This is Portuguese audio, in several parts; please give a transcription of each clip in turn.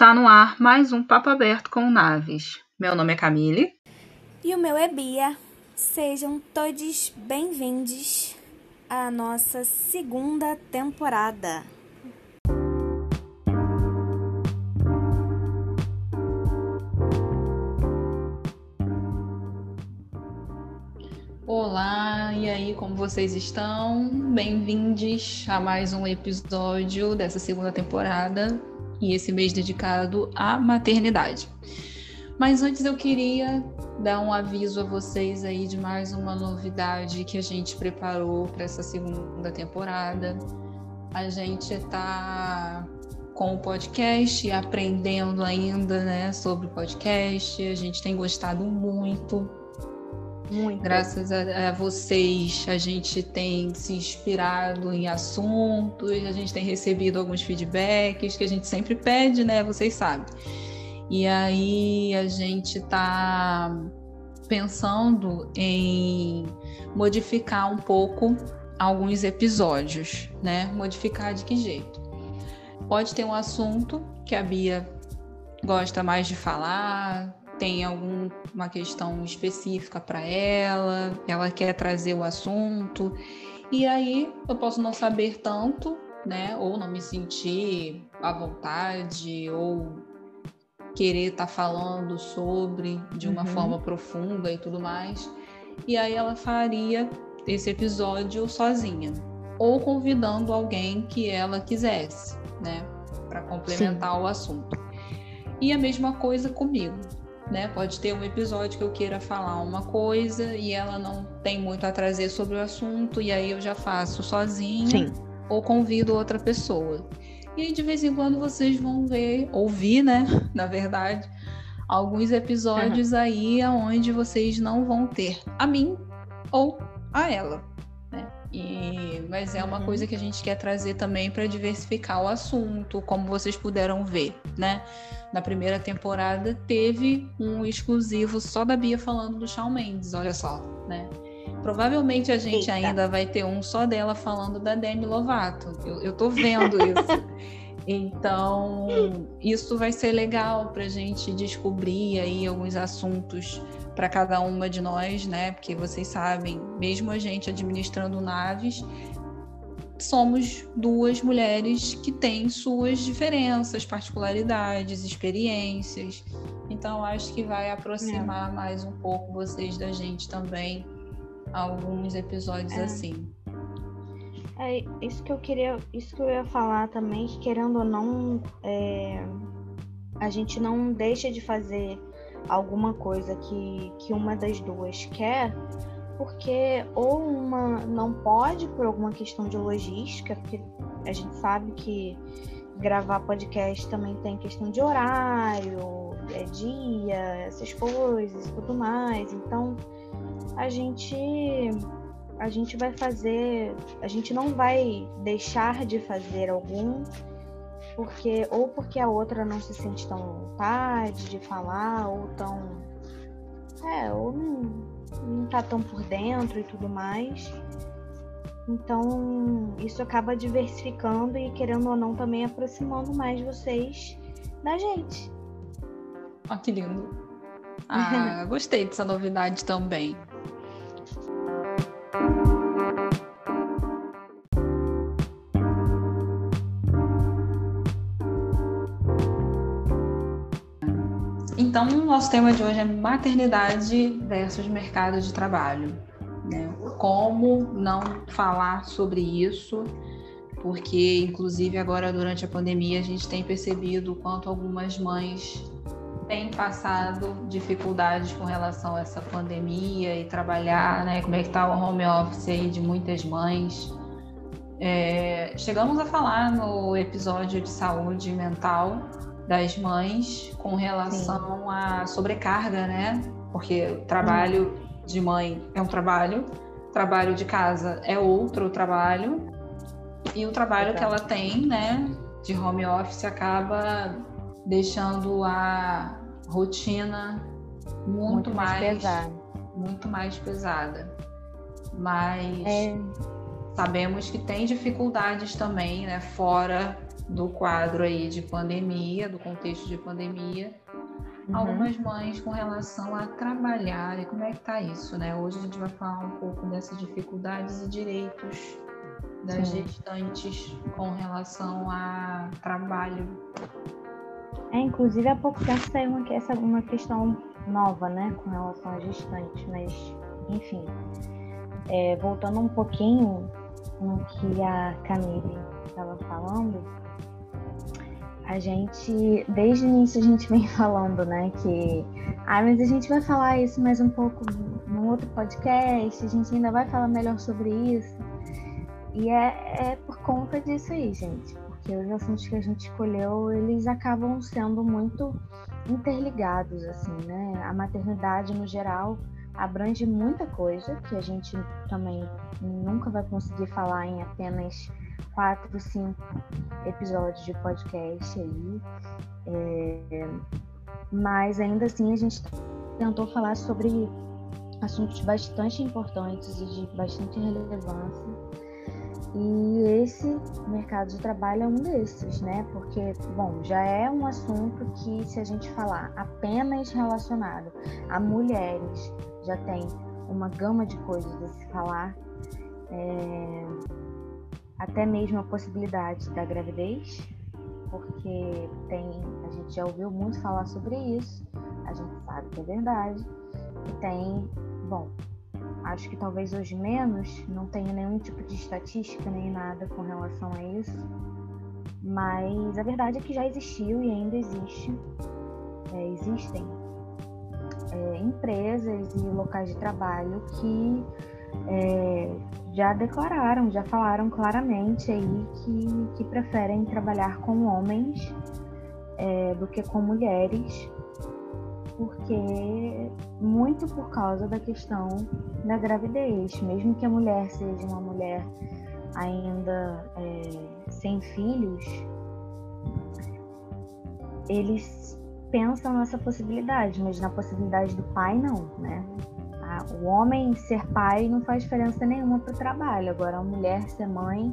Está no ar mais um Papo Aberto com Naves. Meu nome é Camille. E o meu é Bia. Sejam todos bem-vindos à nossa segunda temporada. Olá, e aí, como vocês estão? Bem-vindos a mais um episódio dessa segunda temporada e esse mês dedicado à maternidade. Mas antes eu queria dar um aviso a vocês aí de mais uma novidade que a gente preparou para essa segunda temporada. A gente está com o podcast, aprendendo ainda, né, sobre o podcast. A gente tem gostado muito. Muito. Graças a, a, vocês, a gente tem se inspirado em assuntos, a gente tem recebido alguns feedbacks que a gente sempre pede, né? Vocês sabem. E aí a gente está pensando em modificar um pouco alguns episódios, né? Modificar de que jeito? Pode ter um assunto que a Bia gosta mais de falar, tem alguma questão específica para ela, ela quer trazer o assunto, e aí eu posso não saber tanto, né? Ou não me sentir à vontade, ou querer estar tá falando sobre de uma uhum. forma profunda e tudo mais. E aí ela faria esse episódio sozinha, ou convidando alguém que ela quisesse, né? Para complementar Sim. o assunto. E a mesma coisa comigo né? Pode ter um episódio que eu queira falar uma coisa e ela não tem muito a trazer sobre o assunto, e aí eu já faço sozinha Sim. ou convido outra pessoa. E aí, de vez em quando, vocês vão ver, ouvir, né? Na verdade, alguns episódios uhum. aí onde vocês não vão ter a mim ou a ela. E, mas é uma uhum. coisa que a gente quer trazer também para diversificar o assunto, como vocês puderam ver, né? Na primeira temporada teve um exclusivo só da Bia falando do Shawn Mendes, olha só, né? Provavelmente a gente Eita. ainda vai ter um só dela falando da Demi Lovato. Eu, eu tô vendo isso. então, isso vai ser legal para a gente descobrir aí alguns assuntos para cada uma de nós, né? Porque vocês sabem, mesmo a gente administrando naves, somos duas mulheres que têm suas diferenças, particularidades, experiências. Então acho que vai aproximar é. mais um pouco vocês da gente também alguns episódios é. assim. É isso que eu queria, isso que eu ia falar também, que querendo ou não, é, a gente não deixa de fazer alguma coisa que, que uma das duas quer, porque ou uma não pode por alguma questão de logística, porque a gente sabe que gravar podcast também tem questão de horário, é dia, essas coisas e tudo mais. Então a gente a gente vai fazer, a gente não vai deixar de fazer algum porque ou porque a outra não se sente tão vontade de falar, ou tão. É, ou não, não tá tão por dentro e tudo mais. Então, isso acaba diversificando e, querendo ou não, também aproximando mais vocês da gente. Ó, oh, que lindo. Ah, gostei dessa novidade também. Então, nosso tema de hoje é maternidade versus mercado de trabalho. Né? Como não falar sobre isso, porque, inclusive, agora durante a pandemia, a gente tem percebido o quanto algumas mães têm passado dificuldades com relação a essa pandemia e trabalhar, né? Como é que está o home office aí de muitas mães. É, chegamos a falar no episódio de saúde mental das mães com relação Sim. à sobrecarga, né? Porque o trabalho hum. de mãe é um trabalho, trabalho de casa é outro trabalho, e o trabalho que ela tem, né, de home office acaba deixando a rotina muito, muito mais, mais pesada. muito mais pesada. Mas é... sabemos que tem dificuldades também, né, fora do quadro aí de pandemia, do contexto de pandemia, uhum. algumas mães com relação a trabalhar e como é que tá isso, né? Hoje a gente vai falar um pouco dessas dificuldades e direitos das Sim. gestantes com relação a trabalho. É, inclusive há pouco tempo saiu uma, essa, uma questão nova, né, com relação às gestantes, mas enfim. É, voltando um pouquinho no que a Camille estava falando, a gente, desde o início a gente vem falando, né, que, ah, mas a gente vai falar isso mais um pouco num outro podcast, a gente ainda vai falar melhor sobre isso. E é, é por conta disso aí, gente, porque os assuntos que a gente escolheu, eles acabam sendo muito interligados, assim, né? A maternidade, no geral, abrange muita coisa que a gente também nunca vai conseguir falar em apenas quatro, cinco episódios de podcast aí. É, mas ainda assim a gente tentou falar sobre assuntos bastante importantes e de bastante relevância. E esse mercado de trabalho é um desses, né? Porque, bom, já é um assunto que, se a gente falar apenas relacionado a mulheres, já tem uma gama de coisas a se falar. É, até mesmo a possibilidade da gravidez, porque tem, a gente já ouviu muito falar sobre isso, a gente sabe que é verdade, e tem, bom, acho que talvez hoje menos, não tenho nenhum tipo de estatística nem nada com relação a isso, mas a verdade é que já existiu e ainda existe, é, existem é, empresas e locais de trabalho que é, já declararam, já falaram claramente aí que, que preferem trabalhar com homens é, do que com mulheres, porque muito por causa da questão da gravidez, mesmo que a mulher seja uma mulher ainda é, sem filhos, eles pensam nessa possibilidade, mas na possibilidade do pai não, né? O homem ser pai não faz diferença nenhuma para o trabalho, agora a mulher ser mãe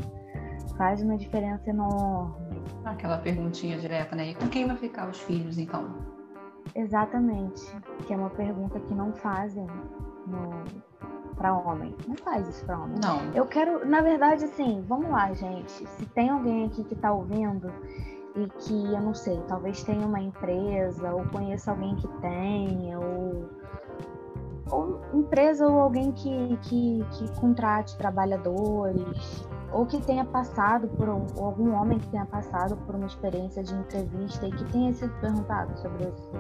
faz uma diferença enorme. Aquela perguntinha direta, né? E com quem vai ficar os filhos, então? Exatamente, que é uma pergunta que não fazem para homem. Não faz isso para homem. Não. Eu quero, na verdade, assim, vamos lá, gente. Se tem alguém aqui que está ouvindo e que, eu não sei, talvez tenha uma empresa, ou conheça alguém que tenha, ou ou empresa ou alguém que, que, que contrate trabalhadores, ou que tenha passado por ou algum homem que tenha passado por uma experiência de entrevista e que tenha sido perguntado sobre esse,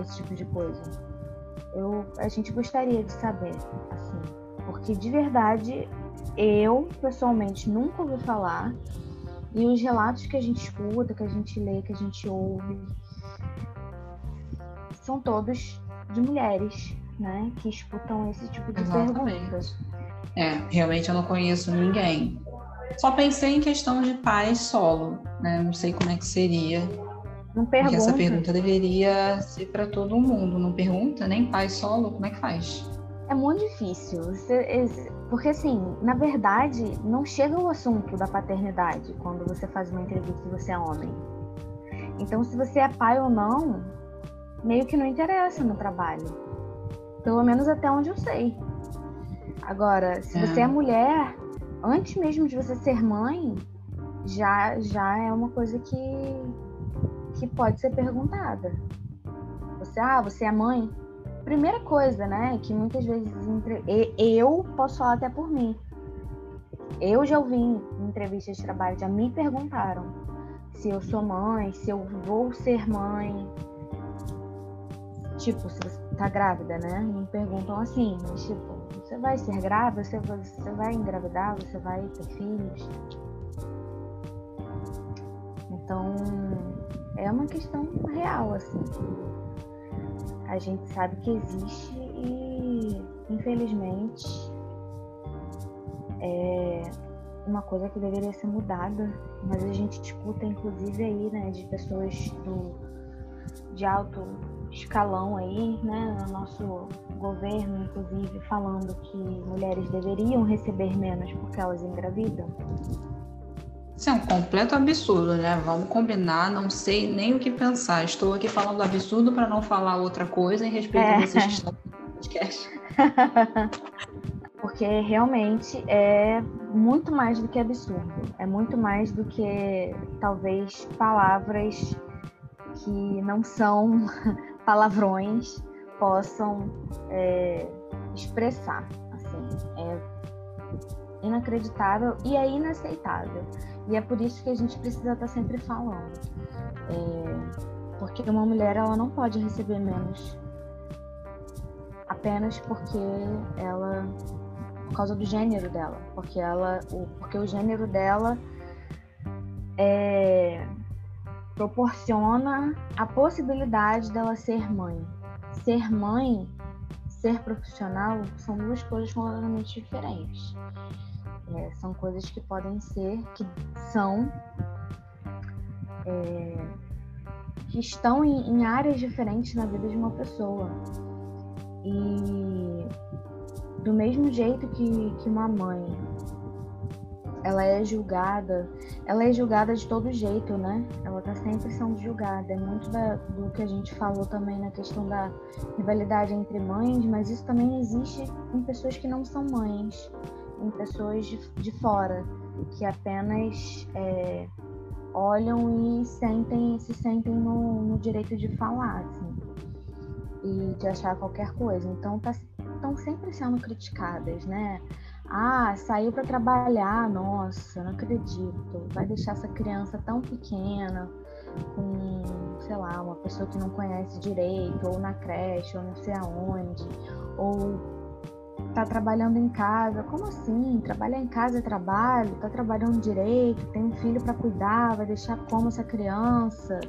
esse tipo de coisa. Eu, a gente gostaria de saber, assim, porque de verdade eu pessoalmente nunca ouvi falar e os relatos que a gente escuta, que a gente lê, que a gente ouve, são todos de mulheres né, que escutam esse tipo de Exatamente. perguntas. É, realmente eu não conheço ninguém. Só pensei em questão de pai solo, né? Não sei como é que seria. Não pergunta. Porque essa pergunta deveria ser para todo mundo. Não pergunta nem pai solo, como é que faz? É muito difícil. Porque, assim, na verdade, não chega o assunto da paternidade quando você faz uma entrevista e você é homem. Então, se você é pai ou não, meio que não interessa no trabalho. Pelo menos até onde eu sei. Agora, se é. você é mulher, antes mesmo de você ser mãe, já, já é uma coisa que, que pode ser perguntada. Você, ah, você é mãe? Primeira coisa, né, que muitas vezes entre... eu posso falar até por mim. Eu já ouvi em entrevistas de trabalho, já me perguntaram se eu sou mãe, se eu vou ser mãe, Tipo, se você tá grávida, né? Me perguntam assim, tipo, você vai ser grávida? Você, você vai engravidar? Você vai ter filhos? Então, é uma questão real, assim. A gente sabe que existe e, infelizmente, é uma coisa que deveria ser mudada, mas a gente escuta, inclusive, aí, né, de pessoas do, de alto escalão aí, né, no nosso governo, inclusive, falando que mulheres deveriam receber menos porque elas engravidam. Isso é um completo absurdo, né? Vamos combinar, não sei nem o que pensar. Estou aqui falando absurdo para não falar outra coisa em respeito é. a vocês que estão no podcast. Porque realmente é muito mais do que absurdo. É muito mais do que talvez palavras que não são palavrões possam é, expressar. Assim, é inacreditável e é inaceitável. E é por isso que a gente precisa estar sempre falando. É, porque uma mulher ela não pode receber menos apenas porque ela por causa do gênero dela, porque ela o, porque o gênero dela é, proporciona a possibilidade dela ser mãe. Ser mãe, ser profissional são duas coisas completamente diferentes. É, são coisas que podem ser, que são, é, que estão em, em, áreas diferentes na vida de uma pessoa. E do mesmo jeito que, que uma mãe ela é julgada, ela é julgada de todo jeito, né? Ela tá sempre sendo julgada. É muito da, do que a gente falou também na questão da rivalidade entre mães, mas isso também existe em pessoas que não são mães, em pessoas de, de fora, que apenas é, olham e sentem, se sentem no, no direito de falar, assim, e de achar qualquer coisa. Então tá, estão sempre sendo criticadas, né? Ah, saiu para trabalhar, nossa, não acredito. Vai deixar essa criança tão pequena com, sei lá, uma pessoa que não conhece direito, ou na creche, ou não sei aonde, ou tá trabalhando em casa. Como assim? Trabalhar em casa é trabalho? Tá trabalhando direito? Tem um filho para cuidar? Vai deixar como essa criança?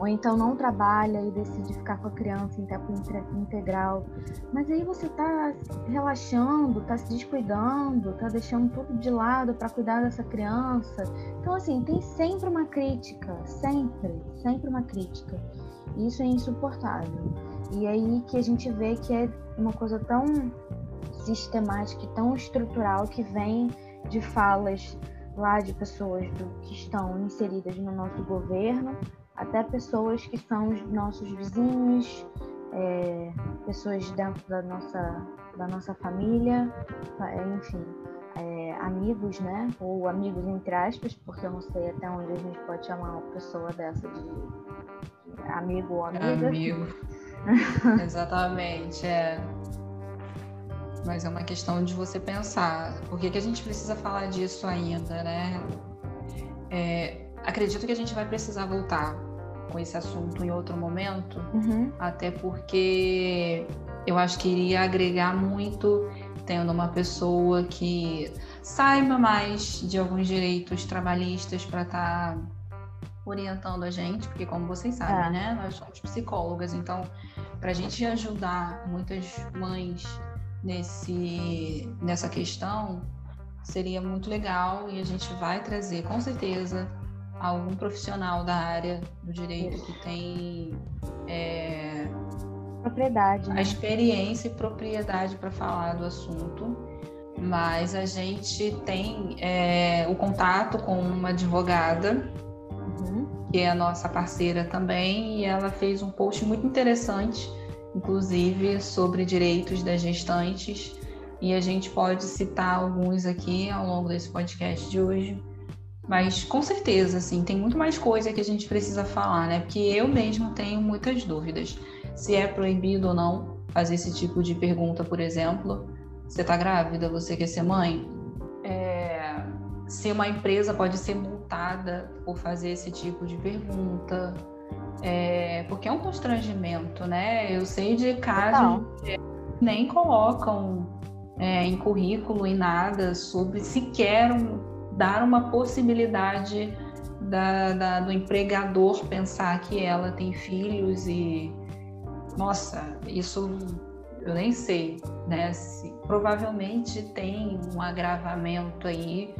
Ou então não trabalha e decide ficar com a criança em tempo integral. Mas aí você está relaxando, está se descuidando, está deixando tudo de lado para cuidar dessa criança. Então, assim, tem sempre uma crítica, sempre, sempre uma crítica. E isso é insuportável. E aí que a gente vê que é uma coisa tão sistemática tão estrutural que vem de falas lá de pessoas do, que estão inseridas no nosso governo, até pessoas que são os nossos vizinhos, é, pessoas dentro da nossa, da nossa família, é, enfim, é, amigos, né? Ou amigos entre aspas, porque eu não sei até onde a gente pode chamar uma pessoa dessa de, de amigo ou amiga. Amigo. Exatamente, é. Mas é uma questão de você pensar. Por que, que a gente precisa falar disso ainda, né? É, acredito que a gente vai precisar voltar com esse assunto em outro momento, uhum. até porque eu acho que iria agregar muito tendo uma pessoa que saiba mais de alguns direitos trabalhistas para estar tá orientando a gente, porque como vocês sabem, é. né, nós somos psicólogas, então para a gente ajudar muitas mães nesse nessa questão seria muito legal e a gente vai trazer com certeza algum profissional da área do direito que tem é, propriedade, né? a experiência e propriedade para falar do assunto. Mas a gente tem é, o contato com uma advogada, uhum. que é a nossa parceira também, e ela fez um post muito interessante, inclusive, sobre direitos das gestantes. E a gente pode citar alguns aqui ao longo desse podcast de hoje mas com certeza, assim, tem muito mais coisa que a gente precisa falar, né? Porque eu mesmo tenho muitas dúvidas. Se é proibido ou não fazer esse tipo de pergunta, por exemplo. Você tá grávida? Você quer ser mãe? É... Se uma empresa pode ser multada por fazer esse tipo de pergunta. É... Porque é um constrangimento, né? Eu sei de casos que nem colocam é, em currículo e nada sobre sequer um dar uma possibilidade da, da, do empregador pensar que ela tem filhos e nossa, isso eu nem sei, né? Se, provavelmente tem um agravamento aí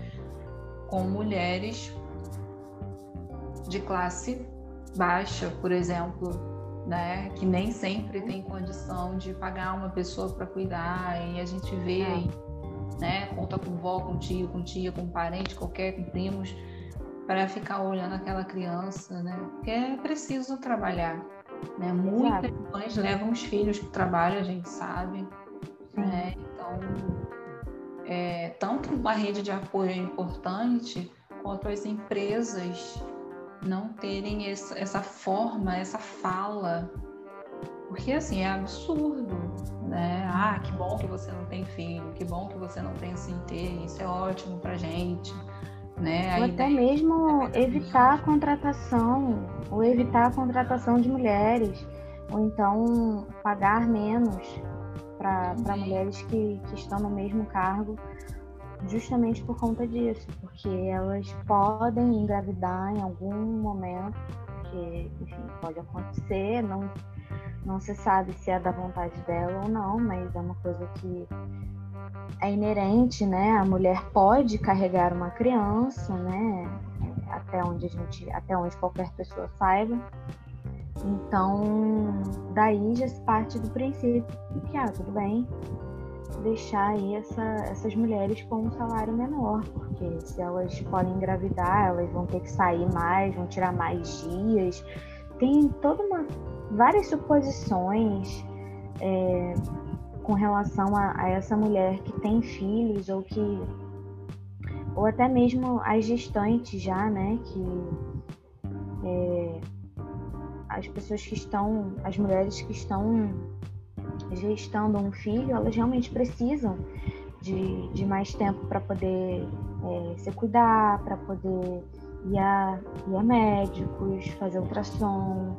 com mulheres de classe baixa, por exemplo, né? Que nem sempre tem condição de pagar uma pessoa para cuidar e a gente vê é. aí né? Conta com vó, com tio, com tia, com parente, qualquer, com primos, para ficar olhando aquela criança, né? Porque é preciso trabalhar, né? Muitas mães levam os filhos para o trabalho, a gente sabe, né? Então, é, tanto uma rede de apoio é importante, quanto as empresas não terem essa, essa forma, essa fala porque assim, é absurdo, né? Ah, que bom que você não tem filho, que bom que você não pensa em ter, isso é ótimo pra gente. Né? Ou até mesmo é evitar a contratação, ou evitar a contratação de mulheres, ou então pagar menos para mulheres que, que estão no mesmo cargo, justamente por conta disso, porque elas podem engravidar em algum momento, que enfim, pode acontecer, não não se sabe se é da vontade dela ou não, mas é uma coisa que é inerente, né? A mulher pode carregar uma criança, né? Até onde a gente, até onde qualquer pessoa saiba. Então, daí já se parte do princípio que, ah, tudo bem, deixar aí essa, essas mulheres com um salário menor, porque se elas podem engravidar, elas vão ter que sair mais, vão tirar mais dias. Tem toda uma várias suposições é, com relação a, a, essa mulher que tem filhos ou que ou até mesmo as gestantes já, né, que é, as pessoas que estão, as mulheres que estão gestando um filho, elas realmente precisam de, de mais tempo para poder é, se cuidar, para poder ir a, ir a médicos, fazer ultrassom,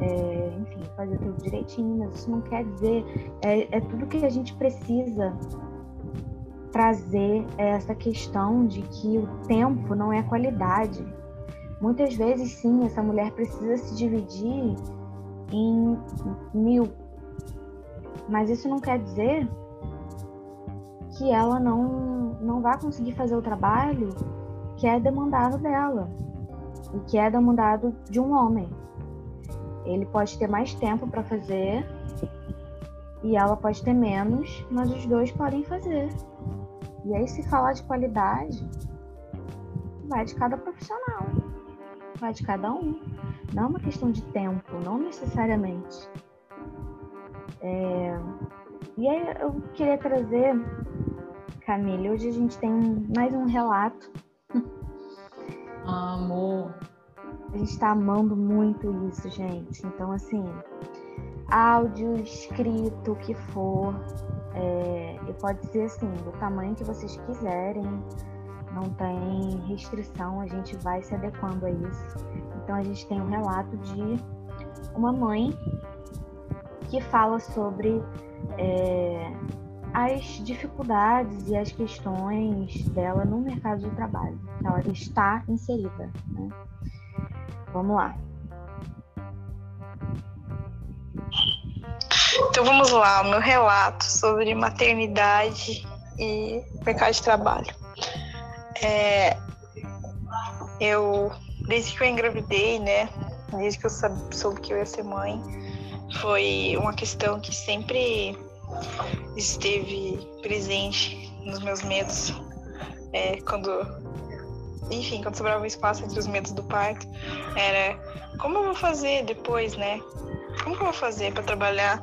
é, enfim, fazer tudo direitinho, mas isso não quer dizer, é, é tudo que a gente precisa trazer essa questão de que o tempo não é qualidade. Muitas vezes, sim, essa mulher precisa se dividir em mil, mas isso não quer dizer que ela não, não vai conseguir fazer o trabalho que é demandado dela e que é demandado de um homem. Ele pode ter mais tempo para fazer e ela pode ter menos, mas os dois podem fazer. E aí, se falar de qualidade, vai de cada profissional, vai de cada um. Não é uma questão de tempo, não necessariamente. É... E aí, eu queria trazer, Camille, hoje a gente tem mais um relato. Amor. A gente está amando muito isso, gente. Então, assim, áudio, escrito, o que for, é, e pode ser assim, do tamanho que vocês quiserem, não tem restrição, a gente vai se adequando a isso. Então, a gente tem um relato de uma mãe que fala sobre é, as dificuldades e as questões dela no mercado de trabalho, que ela está inserida. Né? Vamos lá. Então vamos lá, o meu relato sobre maternidade e mercado de trabalho. É, eu, desde que eu engravidei, né, desde que eu soube que eu ia ser mãe, foi uma questão que sempre esteve presente nos meus medos. É, quando enfim, quando sobrava um espaço entre os medos do parto, era como eu vou fazer depois, né? Como que eu vou fazer para trabalhar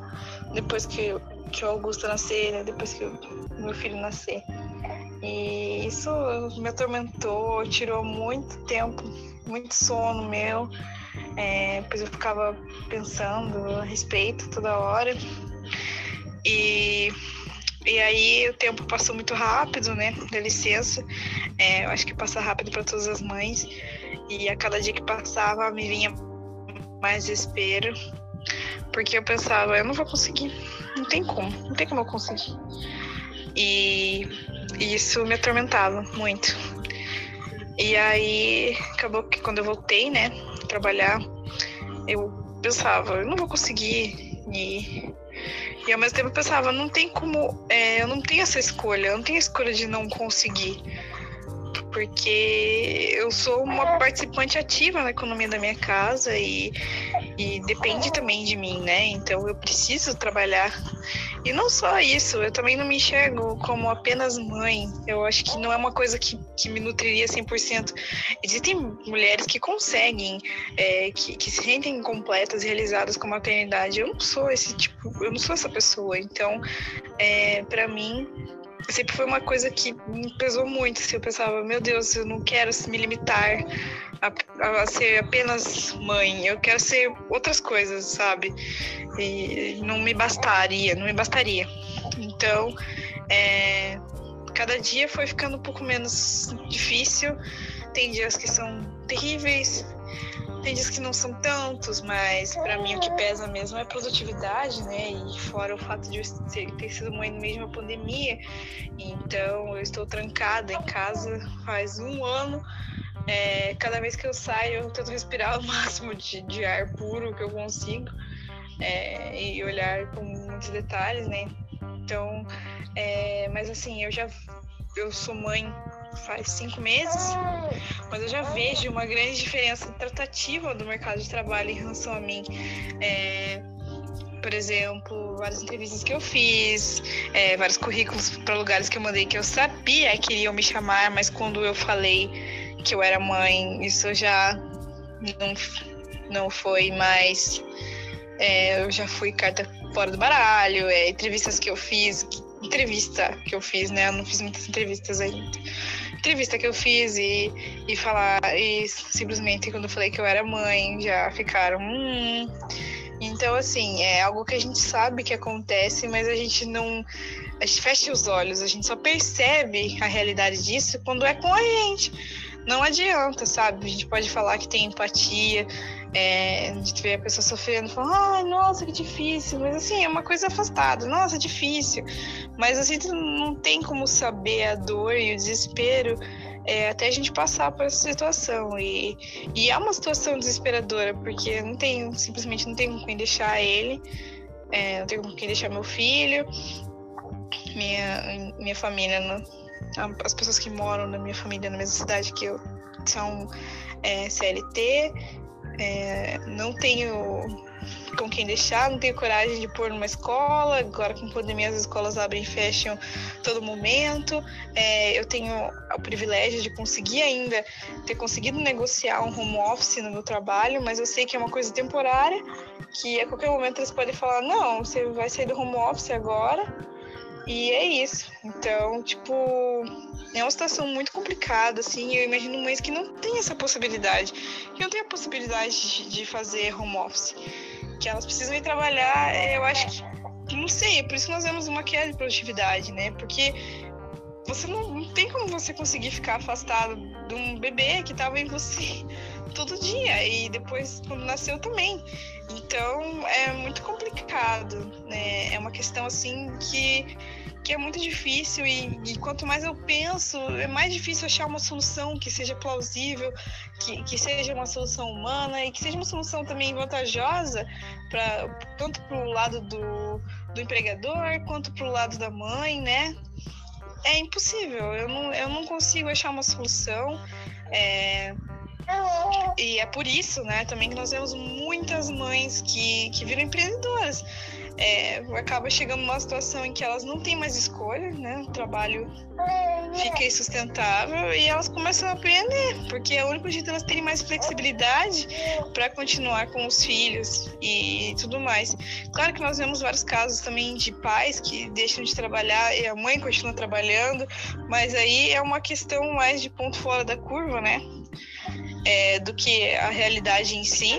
depois que, que o Augusto nascer, né? depois que o meu filho nascer? E isso me atormentou, tirou muito tempo, muito sono meu. É, depois eu ficava pensando a respeito toda hora. E e aí o tempo passou muito rápido, né? Dá licença. É, eu acho que passa rápido para todas as mães. E a cada dia que passava me vinha mais desespero. Porque eu pensava, eu não vou conseguir. Não tem como, não tem como eu conseguir. E, e isso me atormentava muito. E aí acabou que quando eu voltei, né, trabalhar, eu pensava, eu não vou conseguir. E e ao mesmo tempo eu pensava, não tem como. É, eu não tenho essa escolha, eu não tenho a escolha de não conseguir. Porque eu sou uma participante ativa na economia da minha casa e, e depende também de mim, né? Então eu preciso trabalhar. E não só isso, eu também não me enxergo como apenas mãe. Eu acho que não é uma coisa que, que me nutriria 100%. Existem mulheres que conseguem, é, que, que se sentem completas, realizadas com a maternidade. Eu não sou esse tipo, eu não sou essa pessoa. Então, é, para mim, sempre foi uma coisa que me pesou muito. Assim, eu pensava, meu Deus, eu não quero me limitar a, a, ser apenas mãe, eu quero ser outras coisas, sabe? E não me bastaria, não me bastaria. Então, é, cada dia foi ficando um pouco menos difícil. Tem dias que são terríveis, tem dias que não são tantos, mas para mim o que pesa mesmo é produtividade, né? E fora o fato de eu ter sido mãe no meio de uma pandemia, então eu estou trancada em casa faz um ano. É, cada vez que eu saio, eu tento respirar o máximo de, de ar puro que eu consigo é, e olhar com muitos detalhes, né? Então, é, mas assim, eu já eu sou mãe faz cinco meses, mas eu já vejo uma grande diferença tratativa do mercado de trabalho em relação a mim. É, por exemplo, várias entrevistas que eu fiz, é, vários currículos para lugares que eu mandei que eu sabia que iriam me chamar, mas quando eu falei que eu era mãe, isso já não, não foi mais. É, eu já fui carta fora do baralho, é, entrevistas que eu fiz, entrevista que eu fiz, né? Eu não fiz muitas entrevistas ainda entrevista que eu fiz e, e falar, e simplesmente quando eu falei que eu era mãe, já ficaram. Hum. Então, assim, é algo que a gente sabe que acontece, mas a gente não. A gente fecha os olhos, a gente só percebe a realidade disso quando é com a gente. Não adianta, sabe? A gente pode falar que tem empatia, é, gente vê a pessoa sofrendo, fala, ai, nossa, que difícil, mas assim, é uma coisa afastada, nossa, difícil. Mas assim, não tem como saber a dor e o desespero é, até a gente passar por essa situação. E, e é uma situação desesperadora, porque não tem, simplesmente não tem com quem deixar ele, é, não tenho com quem deixar meu filho, minha, minha família, as pessoas que moram na minha família na mesma cidade que eu são é, CLT, é, não tenho com quem deixar, não tenho coragem de pôr numa escola. Agora, com pandemia, as escolas abrem e fecham todo momento. É, eu tenho o privilégio de conseguir ainda ter conseguido negociar um home office no meu trabalho, mas eu sei que é uma coisa temporária, que a qualquer momento eles podem falar: não, você vai sair do home office agora. E é isso. Então, tipo, uma situação muito complicada, assim. Eu imagino mães que não têm essa possibilidade, que não têm a possibilidade de fazer home office, que elas precisam ir trabalhar. Eu acho que, não sei, é por isso que nós vemos uma queda de produtividade, né? Porque você não, não tem como você conseguir ficar afastado de um bebê que estava em você todo dia e depois quando nasceu também. Então é muito complicado, né? É uma questão assim que que é muito difícil e, e, quanto mais eu penso, é mais difícil achar uma solução que seja plausível, que, que seja uma solução humana e que seja uma solução também vantajosa para tanto para o lado do, do empregador quanto para o lado da mãe, né? É impossível, eu não, eu não consigo achar uma solução. É, e é por isso, né, também que nós vemos muitas mães que, que viram empreendedoras é, acaba chegando numa situação em que elas não têm mais escolha, né? O trabalho fica insustentável e elas começam a aprender, porque é o único jeito de elas terem mais flexibilidade para continuar com os filhos e tudo mais. Claro que nós vemos vários casos também de pais que deixam de trabalhar e a mãe continua trabalhando, mas aí é uma questão mais de ponto fora da curva, né? É, do que a realidade em si.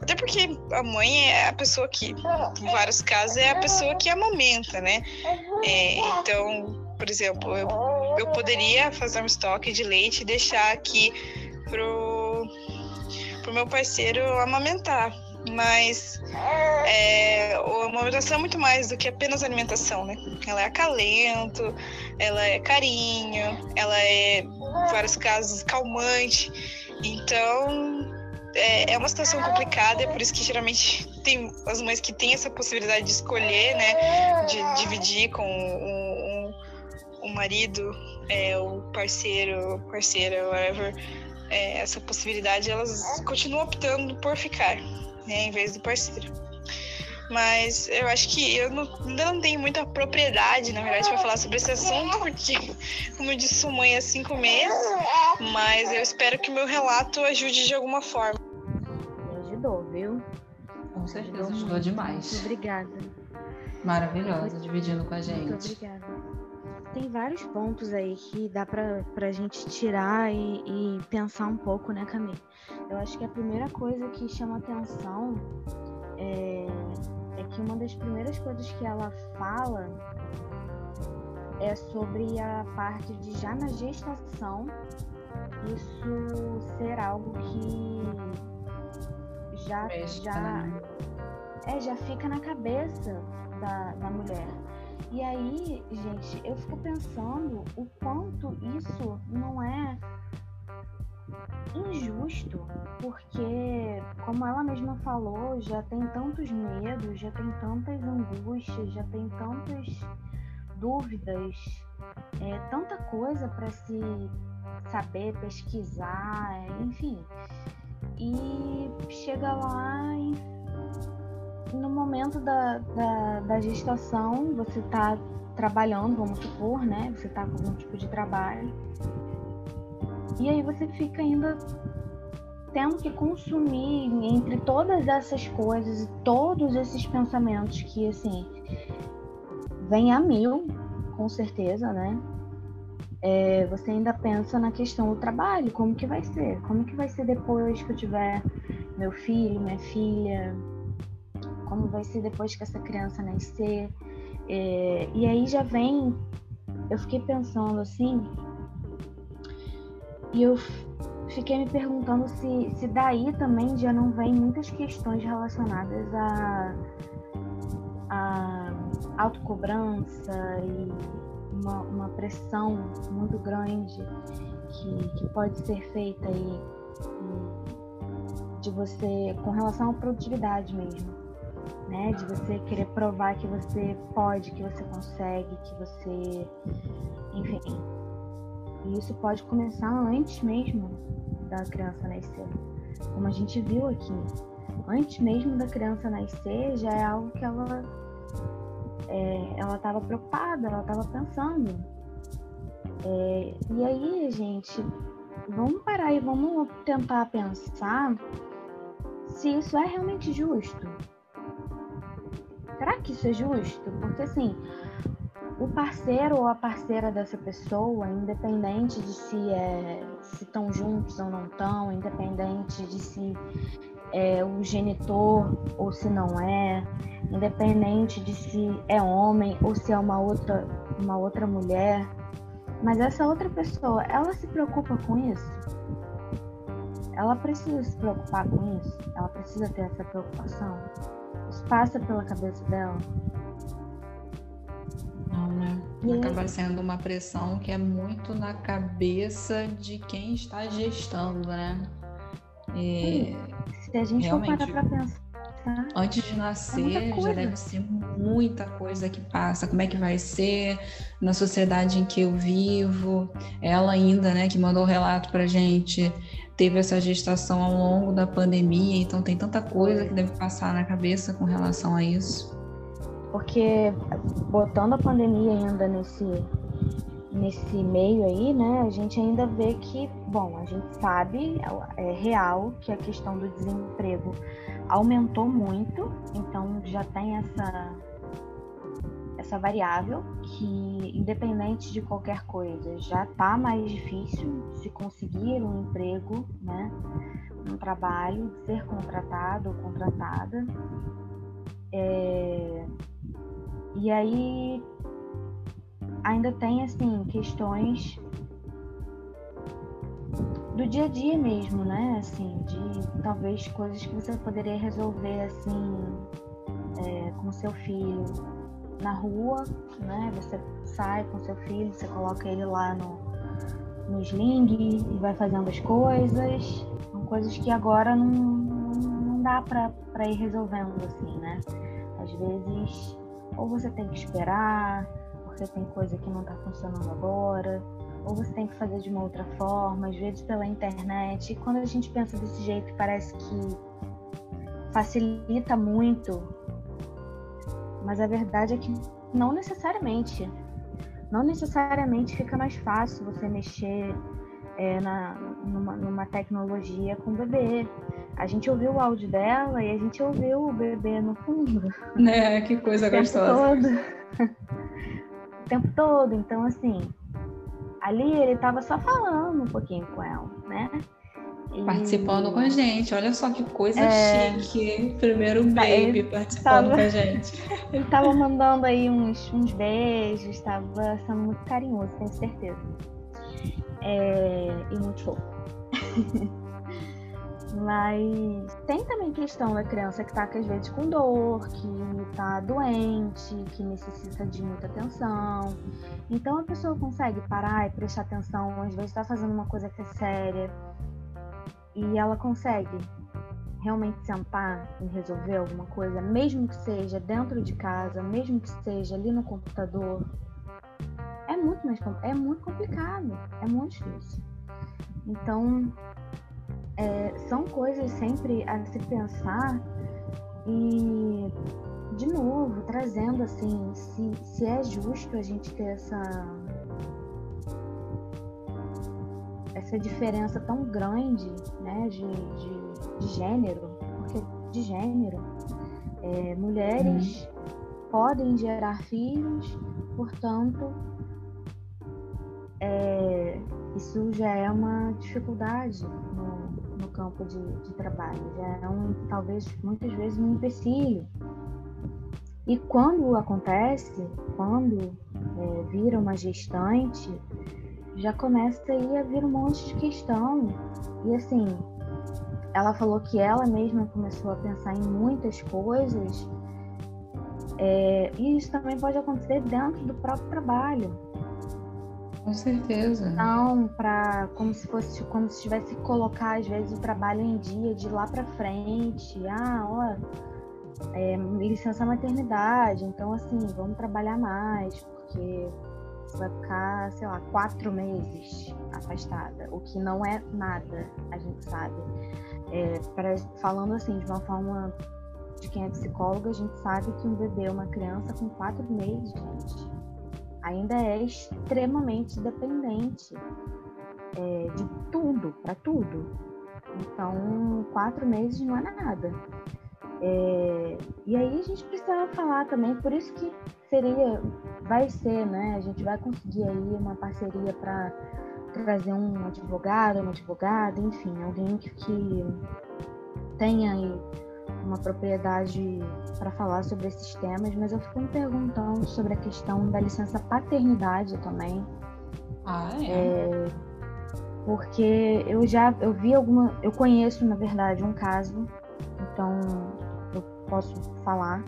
Até porque a mãe é a pessoa que, em vários casos, é a pessoa que amamenta, né? É, então, por exemplo, eu, eu poderia fazer um estoque de leite e deixar aqui pro, pro meu parceiro amamentar. Mas é, a amamentação é muito mais do que apenas alimentação, né? Ela é acalento, ela é carinho, ela é, em vários casos, calmante. Então, é, é uma situação complicada, é por isso que geralmente tem as mães que têm essa possibilidade de escolher, né? De dividir com o, o, o marido, é, o parceiro, parceira, whatever. É, essa possibilidade, elas continuam optando por ficar. né, em vez do parceiro. Mas eu acho que eu não, ainda não tenho muita propriedade, na verdade, para falar sobre esse assunto, porque, como eu disse, sou mãe há cinco meses, mas eu espero que o meu relato ajude de alguma forma. Viu? Com certeza, ajudou, ajudou demais. Muito obrigada. Maravilhosa, dividindo com a gente. Muito obrigada. Tem vários pontos aí que dá pra, pra gente tirar e, e pensar um pouco, né, Camille? Eu acho que a primeira coisa que chama atenção é, é que uma das primeiras coisas que ela fala é sobre a parte de já na gestação isso ser algo que já já né? é já fica na cabeça da, da mulher e aí gente eu fico pensando o quanto isso não é injusto, porque, como ela mesma falou, já tem tantos medos, já tem tantas angústias, já tem tantas dúvidas, é, tanta coisa para se saber, pesquisar, enfim. E chega lá e no momento da, da, da gestação, você está trabalhando, vamos supor, né? Você está com algum tipo de trabalho e aí você fica ainda tendo que consumir entre todas essas coisas e todos esses pensamentos que, assim, vem a mil, com certeza, né? É, você ainda pensa na questão do trabalho, como que vai ser? Como que vai ser depois que eu tiver meu filho, minha filha? Como vai ser depois que essa criança nascer? É, e aí já vem, eu fiquei pensando assim, e eu fiquei me perguntando se, se daí também já não vem muitas questões relacionadas a, a autocobrança e uma, uma pressão muito grande que, que pode ser feita aí de você com relação à produtividade mesmo, né? De você querer provar que você pode, que você consegue, que você, enfim, e isso pode começar antes mesmo da criança nascer. Como a gente viu aqui, antes mesmo da criança nascer, já é algo que ela é, ela estava preocupada, ela estava pensando. É, e aí, gente, vamos parar e vamos tentar pensar se isso é realmente justo. Será que isso é justo? Porque assim, o parceiro ou a parceira dessa pessoa, independente de se é, se estão juntos ou não estão, independente de se é o genitor ou se não é, independente de se é homem ou se é uma outra uma outra mulher, mas essa outra pessoa, ela se preocupa com isso? Ela precisa se preocupar com isso? Ela precisa ter essa preocupação? Isso passa pela cabeça dela? Não, né? Acaba sendo uma pressão que é muito na cabeça de quem está gestando, né? E, Se a gente for parar para pensar. Antes de nascer, é já deve ser muita coisa que passa. Como é que vai ser na sociedade em que eu vivo? Ela ainda, né, que mandou o relato pra gente, teve essa gestação ao longo da pandemia, então tem tanta coisa que deve passar na cabeça com relação a isso porque botando a pandemia ainda nesse nesse meio aí, né, a gente ainda vê que, bom, a gente sabe, é real que a questão do desemprego aumentou muito, então já tem essa essa variável que independente de qualquer coisa já tá mais difícil se conseguir um emprego, né, um trabalho, ser contratado ou contratada. É, e aí ainda tem assim questões do dia a dia mesmo, né? Assim, de talvez coisas que você poderia resolver assim é, com seu filho na rua, né? Você sai com seu filho, você coloca ele lá no, no sling e vai fazendo as coisas. São coisas que agora não, não dá para ir resolvendo assim, né? Às vezes ou você tem que esperar, porque tem coisa que não está funcionando agora, ou você tem que fazer de uma outra forma, às vezes pela internet. E quando a gente pensa desse jeito, parece que facilita muito, mas a verdade é que não necessariamente. Não necessariamente fica mais fácil você mexer é, na, numa, numa, tecnologia com o bebê. A gente ouviu o áudio dela e a gente ouviu o bebê no fundo. Né, que coisa o tempo gostosa. Todo. o tempo todo. Então, assim, ali ele estava só falando um pouquinho com ela, né? Participando com a gente, olha só que coisa é... chique. Primeiro baby ele participando tava... com a gente. Ele estava mandando aí uns, uns beijos, estava sendo muito carinhoso, tenho certeza. É... E muito fofo. Mas tem também questão da criança que está, às vezes, com dor, que está doente, que necessita de muita atenção. Então a pessoa consegue parar e prestar atenção, às vezes está fazendo uma coisa que é séria e ela consegue realmente sentar e resolver alguma coisa, mesmo que seja dentro de casa, mesmo que seja ali no computador, é muito mais é muito complicado, é muito difícil. Então, é, são coisas sempre a se pensar e, de novo, trazendo assim, se, se é justo a gente ter essa essa diferença tão grande né, de, de, de gênero, porque de gênero, é, mulheres uhum. podem gerar filhos, portanto, é, isso já é uma dificuldade no, campo de, de, trabalho, já é um, talvez muitas vezes um empecilho. E quando acontece, quando é, vira uma gestante, já começa aí a vir um monte de questão. E assim, ela falou que ela mesma começou a pensar em muitas coisas. É, e isso também pode acontecer dentro do próprio trabalho. Com certeza. Então, para como se fosse como se tivesse que colocar às vezes o trabalho em dia de lá para frente. Ah, ó, é, licença maternidade. Então assim, vamos trabalhar mais porque você vai ficar, sei lá, quatro meses afastada, o que não é nada, a gente sabe. É, pra, falando assim, de uma forma de quem é psicóloga, a gente sabe que um bebê, uma criança com quatro meses, gente, ainda é extremamente dependente é, de tudo, para tudo. Então, quatro meses não é nada. É, e aí a gente precisava falar também, por isso que seria, vai ser, né? A gente vai conseguir aí uma parceria para trazer um advogado, uma advogada, enfim, alguém que, que tenha aí uma propriedade para falar sobre esses temas, mas eu fico me perguntando sobre a questão da licença paternidade também. Ah, é? é porque eu já eu vi alguma, eu conheço na verdade um caso, então eu posso falar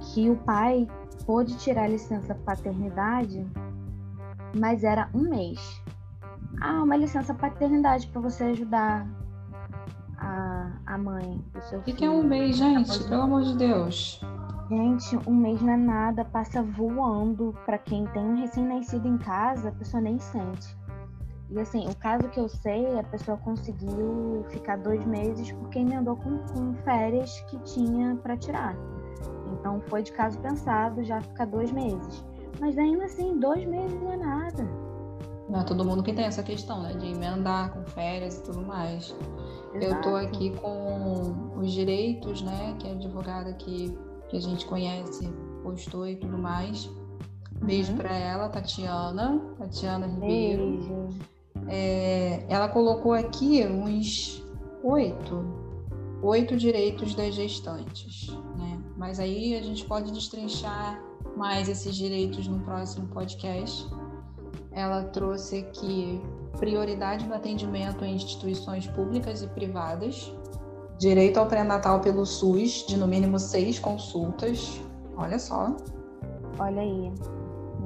que o pai pôde tirar a licença paternidade, mas era um mês. Ah, uma licença paternidade para você ajudar a, a mãe do seu filho. O que é um mês, gente? Pelo amor de Deus. Gente, um mês não é nada, passa voando. Para quem tem um recém-nascido em casa, a pessoa nem sente. E assim, o caso que eu sei, a pessoa conseguiu ficar dois meses porque emendou com, com férias que tinha para tirar. Então foi de caso pensado já ficar dois meses. Mas ainda assim, dois meses não é nada. Não é todo mundo que tem essa questão, né? De emendar com férias e tudo mais. Eu tô aqui com os direitos, né? Que a advogada que, que a gente conhece postou e tudo mais. Beijo uhum. para ela, Tatiana. Tatiana Ribeiro. Beijo. É, ela colocou aqui uns oito, oito direitos das gestantes, né? Mas aí a gente pode destrinchar mais esses direitos no próximo podcast. Ela trouxe aqui prioridade no atendimento em instituições públicas e privadas, direito ao pré-natal pelo SUS, de no mínimo seis consultas. Olha só. Olha aí.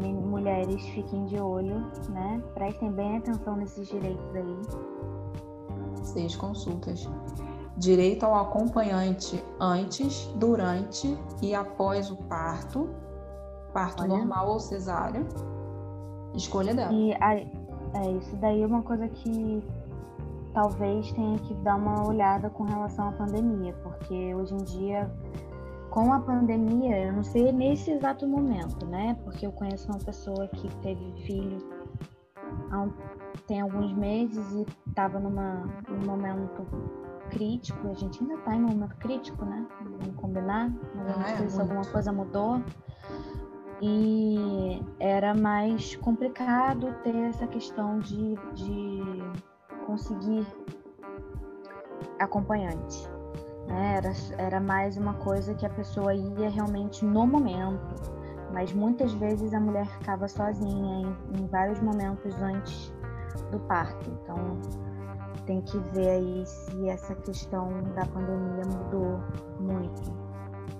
Mulheres, fiquem de olho, né? Prestem bem atenção nesses direitos aí. Seis consultas direito ao acompanhante antes, durante e após o parto, parto Olha. normal ou cesárea. Escolha dela. E a, é, isso daí é uma coisa que talvez tenha que dar uma olhada com relação à pandemia, porque hoje em dia, com a pandemia, eu não sei nesse exato momento, né? Porque eu conheço uma pessoa que teve filho há um, tem alguns meses e estava numa num momento crítico. A gente ainda está em um momento crítico, né? Vamos combinar, mas eu não ah, sei é se alguma coisa mudou e era mais complicado ter essa questão de, de conseguir acompanhante. Né? Era, era mais uma coisa que a pessoa ia realmente no momento, mas muitas vezes a mulher ficava sozinha em, em vários momentos antes do parto. Então tem que ver aí se essa questão da pandemia mudou muito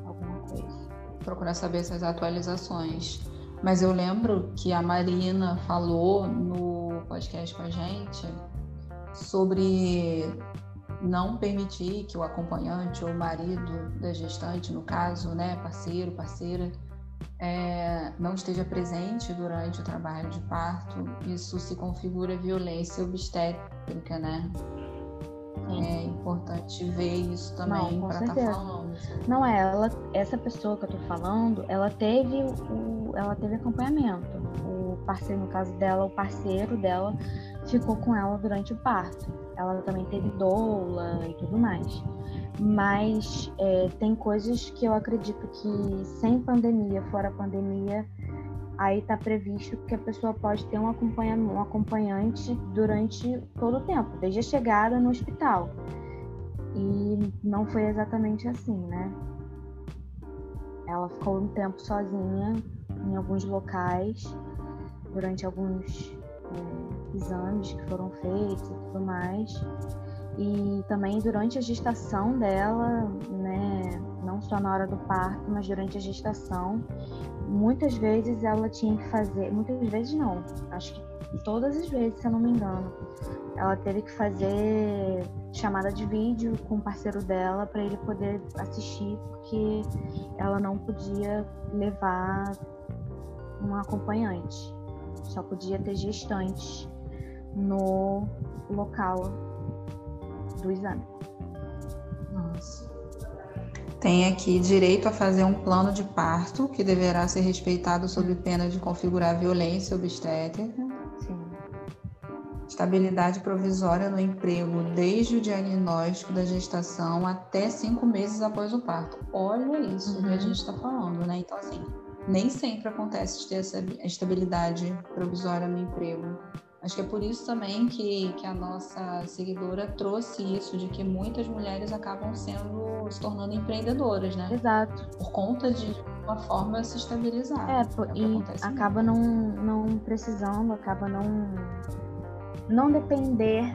alguma coisa procurar saber essas atualizações. Mas eu lembro que a Marina falou no podcast com a gente sobre não permitir que o acompanhante ou o marido da gestante, no caso, né, parceiro, parceira, é, não esteja presente durante o trabalho de parto. Isso se configura violência obstétrica, né? É importante ver isso também para estar tá falando. Não é ela, essa pessoa que eu tô falando, ela teve o, ela teve acompanhamento. O parceiro, no caso dela, o parceiro dela ficou com ela durante o parto. Ela também teve doula e tudo mais. Mas é, tem coisas que eu acredito que sem pandemia, fora pandemia, aí está previsto que a pessoa pode ter um, um acompanhante durante todo o tempo, desde a chegada no hospital. E não foi exatamente assim, né? Ela ficou um tempo sozinha em alguns locais, durante alguns é, exames que foram feitos e tudo mais. E também durante a gestação dela, né, só na hora do parto, mas durante a gestação, muitas vezes ela tinha que fazer, muitas vezes não, acho que todas as vezes, se eu não me engano, ela teve que fazer chamada de vídeo com o parceiro dela para ele poder assistir, porque ela não podia levar um acompanhante, só podia ter gestante no local do exame. Nossa. Tem aqui direito a fazer um plano de parto, que deverá ser respeitado sob pena de configurar violência obstétrica. Sim. Estabilidade provisória no emprego desde o diagnóstico da gestação até cinco meses após o parto. Olha isso uhum. que a uhum. gente está falando, né? Então, assim, nem sempre acontece ter essa estabilidade provisória no emprego. Acho que é por isso também que, que a nossa seguidora trouxe isso, de que muitas mulheres acabam sendo, se tornando empreendedoras, né? Exato. Por conta de uma forma se estabilizar. É, é e acaba não, não precisando, acaba não, não depender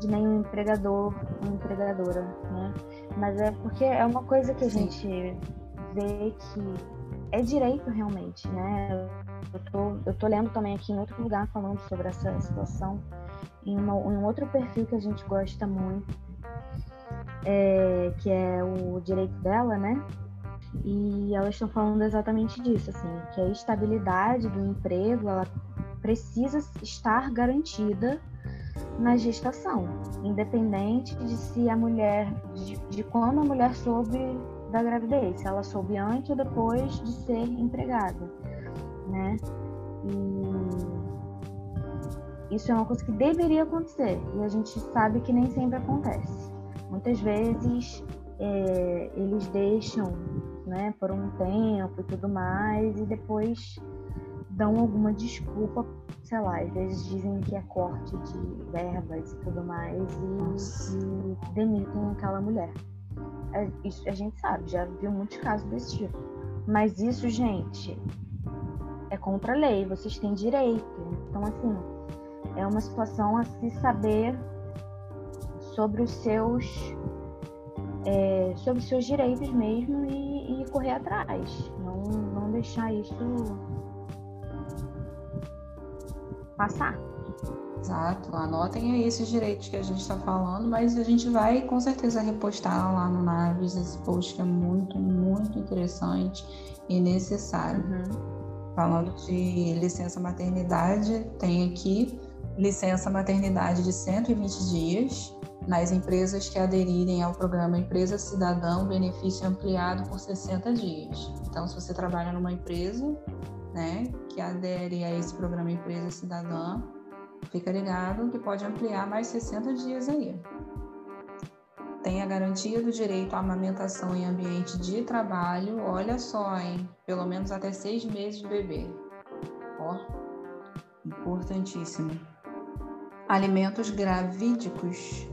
de nenhum empregador ou empregadora, né? Mas é porque é uma coisa que a Sim. gente vê que é direito realmente, né? Eu tô, eu tô lendo também aqui em outro lugar falando sobre essa situação, em, uma, em um outro perfil que a gente gosta muito, é, que é o direito dela, né? E elas estão falando exatamente disso, assim, que a estabilidade do emprego, ela precisa estar garantida na gestação, independente de se a mulher, de, de quando a mulher soube da gravidez, se ela soube antes ou depois de ser empregada né? E isso é uma coisa que deveria acontecer e a gente sabe que nem sempre acontece. Muitas vezes é, eles deixam, né, por um tempo e tudo mais e depois dão alguma desculpa, sei lá, às vezes dizem que é corte de verbas e tudo mais e, e demitem aquela mulher. É, isso a gente sabe, já viu muitos casos desse tipo. Mas isso, gente, é contra a lei, vocês têm direito. Então, assim, é uma situação a se saber sobre os seus é, sobre os seus direitos mesmo e, e, correr atrás. Não, não deixar isso passar. Exato, anotem aí esses direitos que a gente está falando, mas a gente vai com certeza repostar lá no Naves esse post que é muito, muito interessante e necessário. Uhum falando de licença maternidade, tem aqui licença maternidade de 120 dias nas empresas que aderirem ao programa Empresa Cidadão, benefício ampliado por 60 dias. Então, se você trabalha numa empresa, né, que adere a esse programa Empresa Cidadã, fica ligado que pode ampliar mais 60 dias aí. Tem a garantia do direito à amamentação em ambiente de trabalho, olha só, hein? Pelo menos até seis meses de bebê. Ó, importantíssimo. Alimentos gravídicos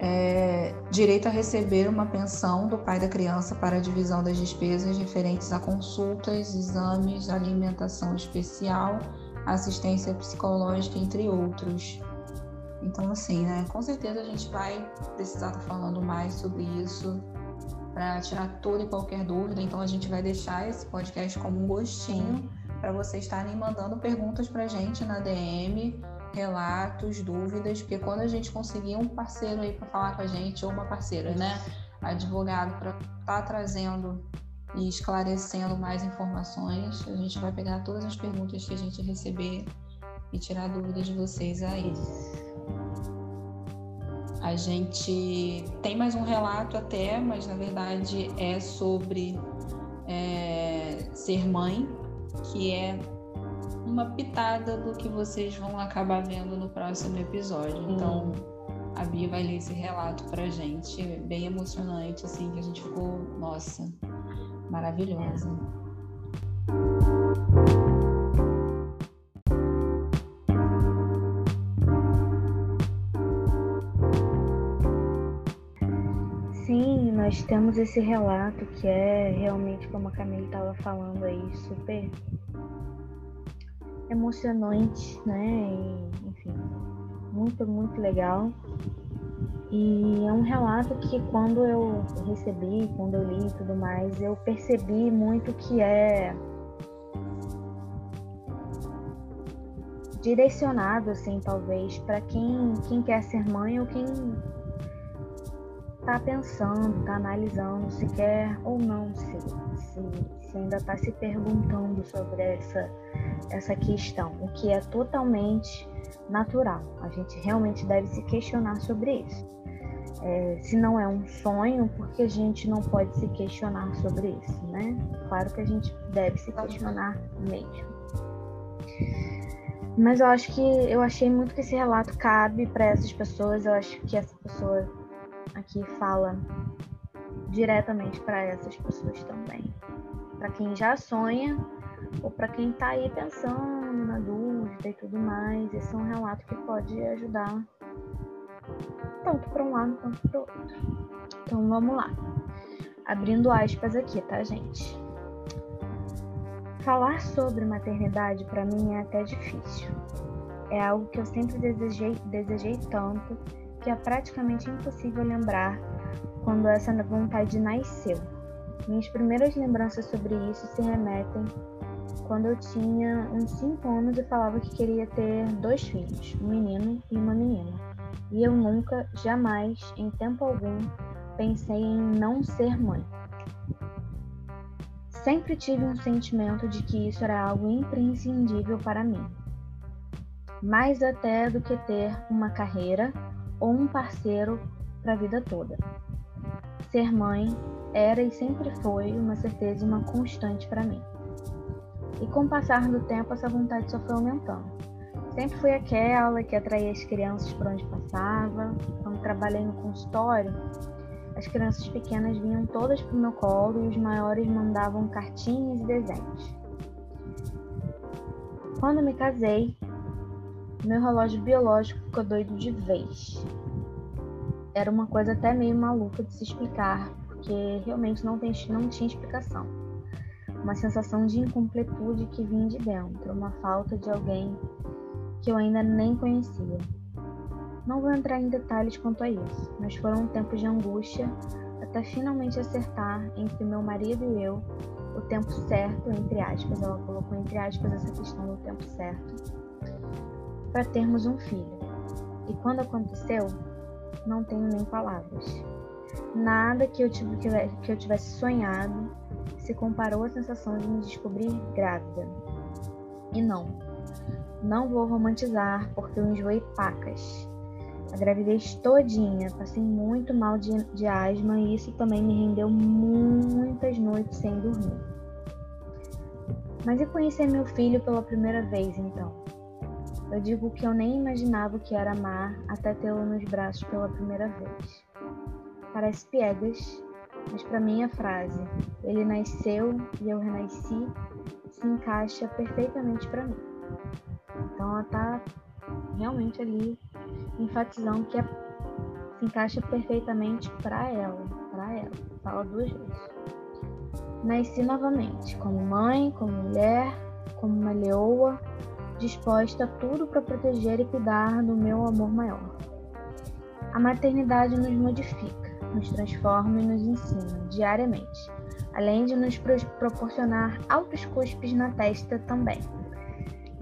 é, direito a receber uma pensão do pai da criança para a divisão das despesas referentes a consultas, exames, alimentação especial, assistência psicológica, entre outros. Então, assim, né? Com certeza a gente vai precisar estar falando mais sobre isso para tirar toda e qualquer dúvida. Então, a gente vai deixar esse podcast como um gostinho para vocês estarem mandando perguntas para a gente na DM relatos, dúvidas, porque quando a gente conseguir um parceiro aí para falar com a gente, ou uma parceira, né? Advogado para estar tá trazendo e esclarecendo mais informações, a gente vai pegar todas as perguntas que a gente receber e tirar dúvidas de vocês aí. A gente tem mais um relato até, mas na verdade é sobre é, ser mãe, que é uma pitada do que vocês vão acabar vendo no próximo episódio. Hum. Então, a Bia vai ler esse relato pra gente, bem emocionante, assim, que a gente ficou, nossa, maravilhosa. Nós temos esse relato que é realmente como a Camila estava falando aí, super emocionante, né? E, enfim, muito, muito legal. E é um relato que quando eu recebi, quando eu li e tudo mais, eu percebi muito que é direcionado, assim, talvez, para quem, quem quer ser mãe ou quem tá pensando, tá analisando se quer ou não ser, se, se ainda está se perguntando sobre essa, essa questão, o que é totalmente natural. A gente realmente deve se questionar sobre isso. É, se não é um sonho, porque a gente não pode se questionar sobre isso, né? Claro que a gente deve se questionar mesmo. Mas eu acho que eu achei muito que esse relato cabe para essas pessoas. Eu acho que essa pessoa aqui fala diretamente para essas pessoas também para quem já sonha ou para quem está aí pensando na dúvida e tudo mais. Esse é um relato que pode ajudar tanto para um lado quanto para o outro. Então vamos lá. Abrindo aspas aqui, tá, gente? Falar sobre maternidade para mim é até difícil. É algo que eu sempre desejei, desejei tanto que é praticamente impossível lembrar quando essa vontade nasceu minhas primeiras lembranças sobre isso se remetem quando eu tinha uns 5 anos e falava que queria ter dois filhos, um menino e uma menina. E eu nunca, jamais, em tempo algum, pensei em não ser mãe. Sempre tive um sentimento de que isso era algo imprescindível para mim. Mais até do que ter uma carreira ou um parceiro para a vida toda. Ser mãe era e sempre foi uma certeza e uma constante para mim. E com o passar do tempo, essa vontade só foi aumentando. Sempre fui aquela que atraía as crianças por onde passava. Quando trabalhei no consultório, as crianças pequenas vinham todas para o meu colo e os maiores mandavam cartinhas e desenhos. Quando me casei, meu relógio biológico ficou doido de vez. Era uma coisa até meio maluca de se explicar, porque realmente não, tem, não tinha explicação. Uma sensação de incompletude que vinha de dentro, uma falta de alguém que eu ainda nem conhecia. Não vou entrar em detalhes quanto a isso, mas foram tempos de angústia até finalmente acertar entre meu marido e eu o tempo certo, entre aspas, ela colocou entre aspas essa questão do tempo certo, para termos um filho. E quando aconteceu, não tenho nem palavras. Nada que eu, tivesse, que eu tivesse sonhado se comparou à sensação de me descobrir grávida. E não, Não vou romantizar, porque eu enjoei pacas. A gravidez todinha, passei muito mal de, de asma e isso também me rendeu muitas noites sem dormir. Mas e conhecer meu filho pela primeira vez, então? Eu digo que eu nem imaginava o que era amar até tê-lo nos braços pela primeira vez. Parece piegas, mas para mim a frase ele nasceu e eu renasci se encaixa perfeitamente para mim. Então ela está realmente ali enfatizando que é, se encaixa perfeitamente para ela, para ela. Fala duas vezes. Nasci novamente, como mãe, como mulher, como uma leoa, disposta a tudo para proteger e cuidar do meu amor maior. A maternidade nos modifica, nos transforma e nos ensina diariamente, além de nos pro proporcionar altos cuspes na testa também.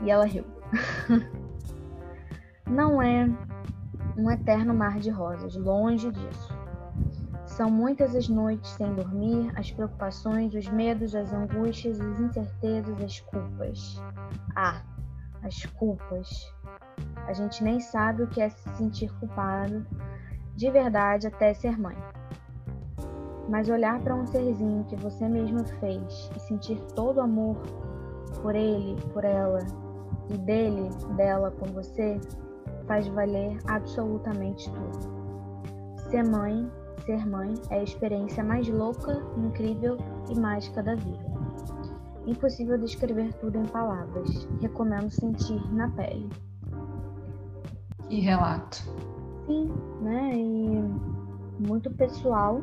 E ela riu. Não é um eterno mar de rosas, longe disso. São muitas as noites sem dormir, as preocupações, os medos, as angústias, as incertezas, as culpas. Ah, as culpas. A gente nem sabe o que é se sentir culpado de verdade até ser mãe. Mas olhar para um serzinho que você mesma fez e sentir todo o amor por ele, por ela e dele, dela com você, faz valer absolutamente tudo. Ser mãe ser mãe é a experiência mais louca, incrível e mágica da vida. Impossível descrever tudo em palavras. Recomendo sentir na pele. Que relato. Sim, né? E muito pessoal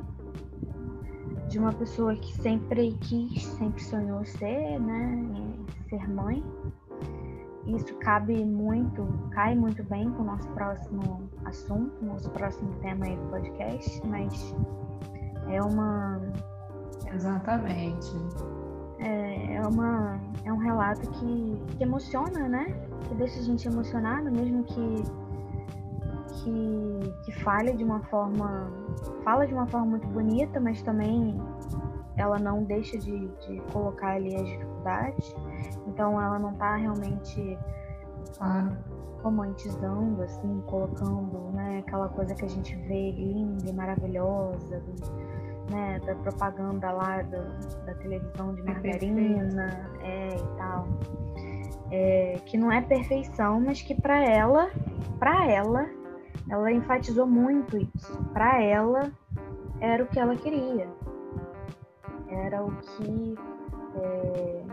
de uma pessoa que sempre quis, sempre sonhou ser, né? Ser mãe isso cabe muito, cai muito bem com o nosso próximo assunto, nosso próximo tema aí do podcast, mas é uma. Exatamente. É, é, uma, é um relato que, que emociona, né? Que deixa a gente emocionado, mesmo que, que, que fale de uma forma. Fala de uma forma muito bonita, mas também ela não deixa de, de colocar ali as dificuldades. Então ela não está realmente ah, romantizando, assim, colocando né, aquela coisa que a gente vê linda e maravilhosa, do, né, da propaganda lá do, da televisão de é margarina é, e tal. É, que não é perfeição, mas que para ela, para ela, ela enfatizou muito isso. Para ela era o que ela queria era o que é,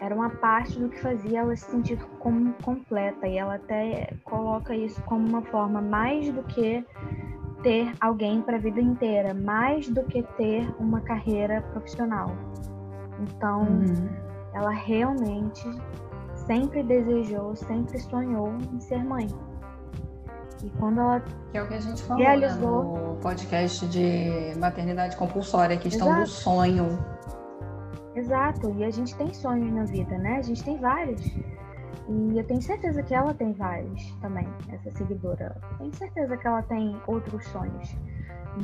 era uma parte do que fazia ela se sentir como completa e ela até coloca isso como uma forma mais do que ter alguém para a vida inteira, mais do que ter uma carreira profissional. Então, uhum. ela realmente sempre desejou, sempre sonhou em ser mãe. E quando ela que é o que a gente falou realizou né, no podcast de maternidade compulsória, a questão Exato. do sonho. Exato, e a gente tem sonhos na vida, né? A gente tem vários. E eu tenho certeza que ela tem vários também, essa seguidora. Tenho certeza que ela tem outros sonhos.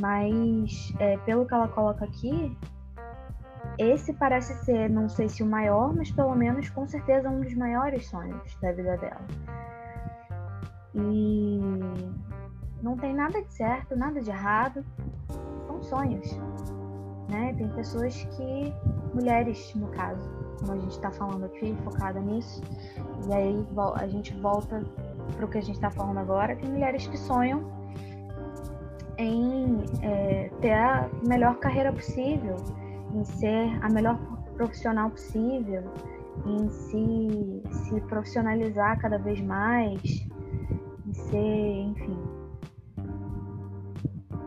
Mas, é, pelo que ela coloca aqui, esse parece ser, não sei se o maior, mas pelo menos com certeza um dos maiores sonhos da vida dela. E não tem nada de certo, nada de errado. São sonhos. Né? Tem pessoas que, mulheres no caso, como a gente está falando aqui, focada nisso, e aí a gente volta para o que a gente está falando agora, tem mulheres que sonham em é, ter a melhor carreira possível, em ser a melhor profissional possível, em se, se profissionalizar cada vez mais, ser, enfim,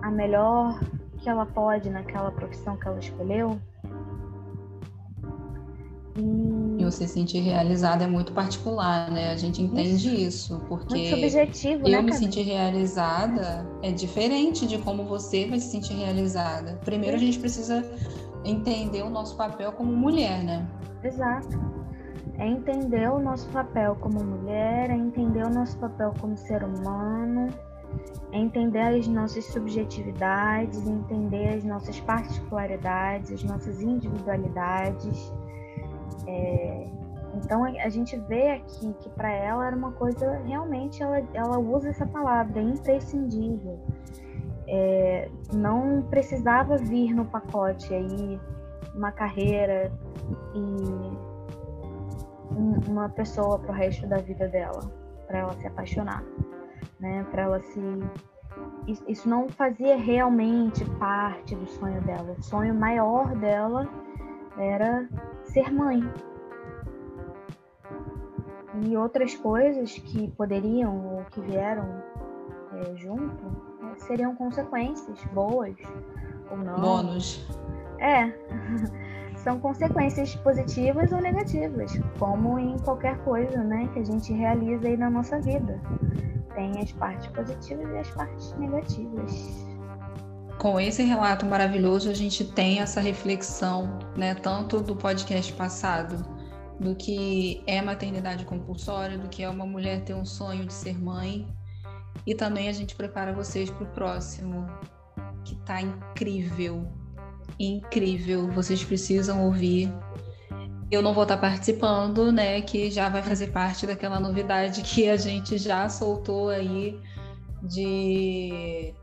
a melhor que ela pode naquela profissão que ela escolheu. E, e você se sentir realizada é muito particular, né? A gente entende isso, isso porque muito subjetivo, eu né, me sentir realizada é diferente de como você vai se sentir realizada. Primeiro a gente precisa entender o nosso papel como mulher, né? Exato é entender o nosso papel como mulher, é entender o nosso papel como ser humano, é entender as nossas subjetividades, entender as nossas particularidades, as nossas individualidades, é Então a gente vê aqui que para ela era uma coisa realmente ela, ela usa essa palavra imprescindível. É, não precisava vir no pacote aí uma carreira e um, uma pessoa para o resto da vida dela, para ela se apaixonar, né? Para ela se isso não fazia realmente parte do sonho dela. O sonho maior dela era ser mãe. E outras coisas que poderiam ou que vieram é, junto é, seriam consequências boas ou não. Bônus. É. São consequências positivas ou negativas, como em qualquer coisa né, que a gente realiza aí na nossa vida. Tem as partes positivas e as partes negativas com esse relato maravilhoso, a gente tem essa reflexão, né, tanto do podcast passado, do que é maternidade compulsória, do que é uma mulher ter um sonho de ser mãe, e também a gente prepara vocês para o próximo, que tá incrível, incrível. Vocês precisam ouvir. Eu não vou estar participando, né, que já vai fazer parte daquela novidade que a gente já soltou aí de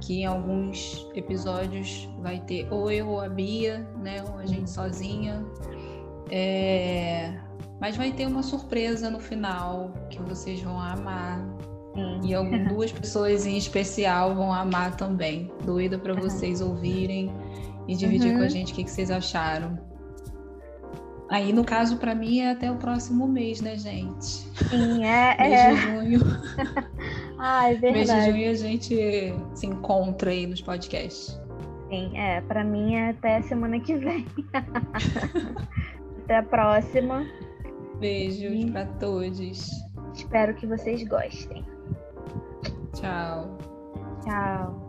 que em alguns episódios vai ter ou eu ou a Bia, né? Ou a gente sozinha. É... Mas vai ter uma surpresa no final que vocês vão amar. Hum. E algumas duas pessoas em especial vão amar também. Doida para vocês ouvirem e dividir uhum. com a gente o que, que vocês acharam. Aí, no caso, para mim, é até o próximo mês, né, gente? Sim, é. mês é. de junho. ah, é verdade. Mês de junho a gente se encontra aí nos podcasts. Sim, é. Para mim é até semana que vem. até a próxima. Beijos e... para todos. Espero que vocês gostem. Tchau. Tchau.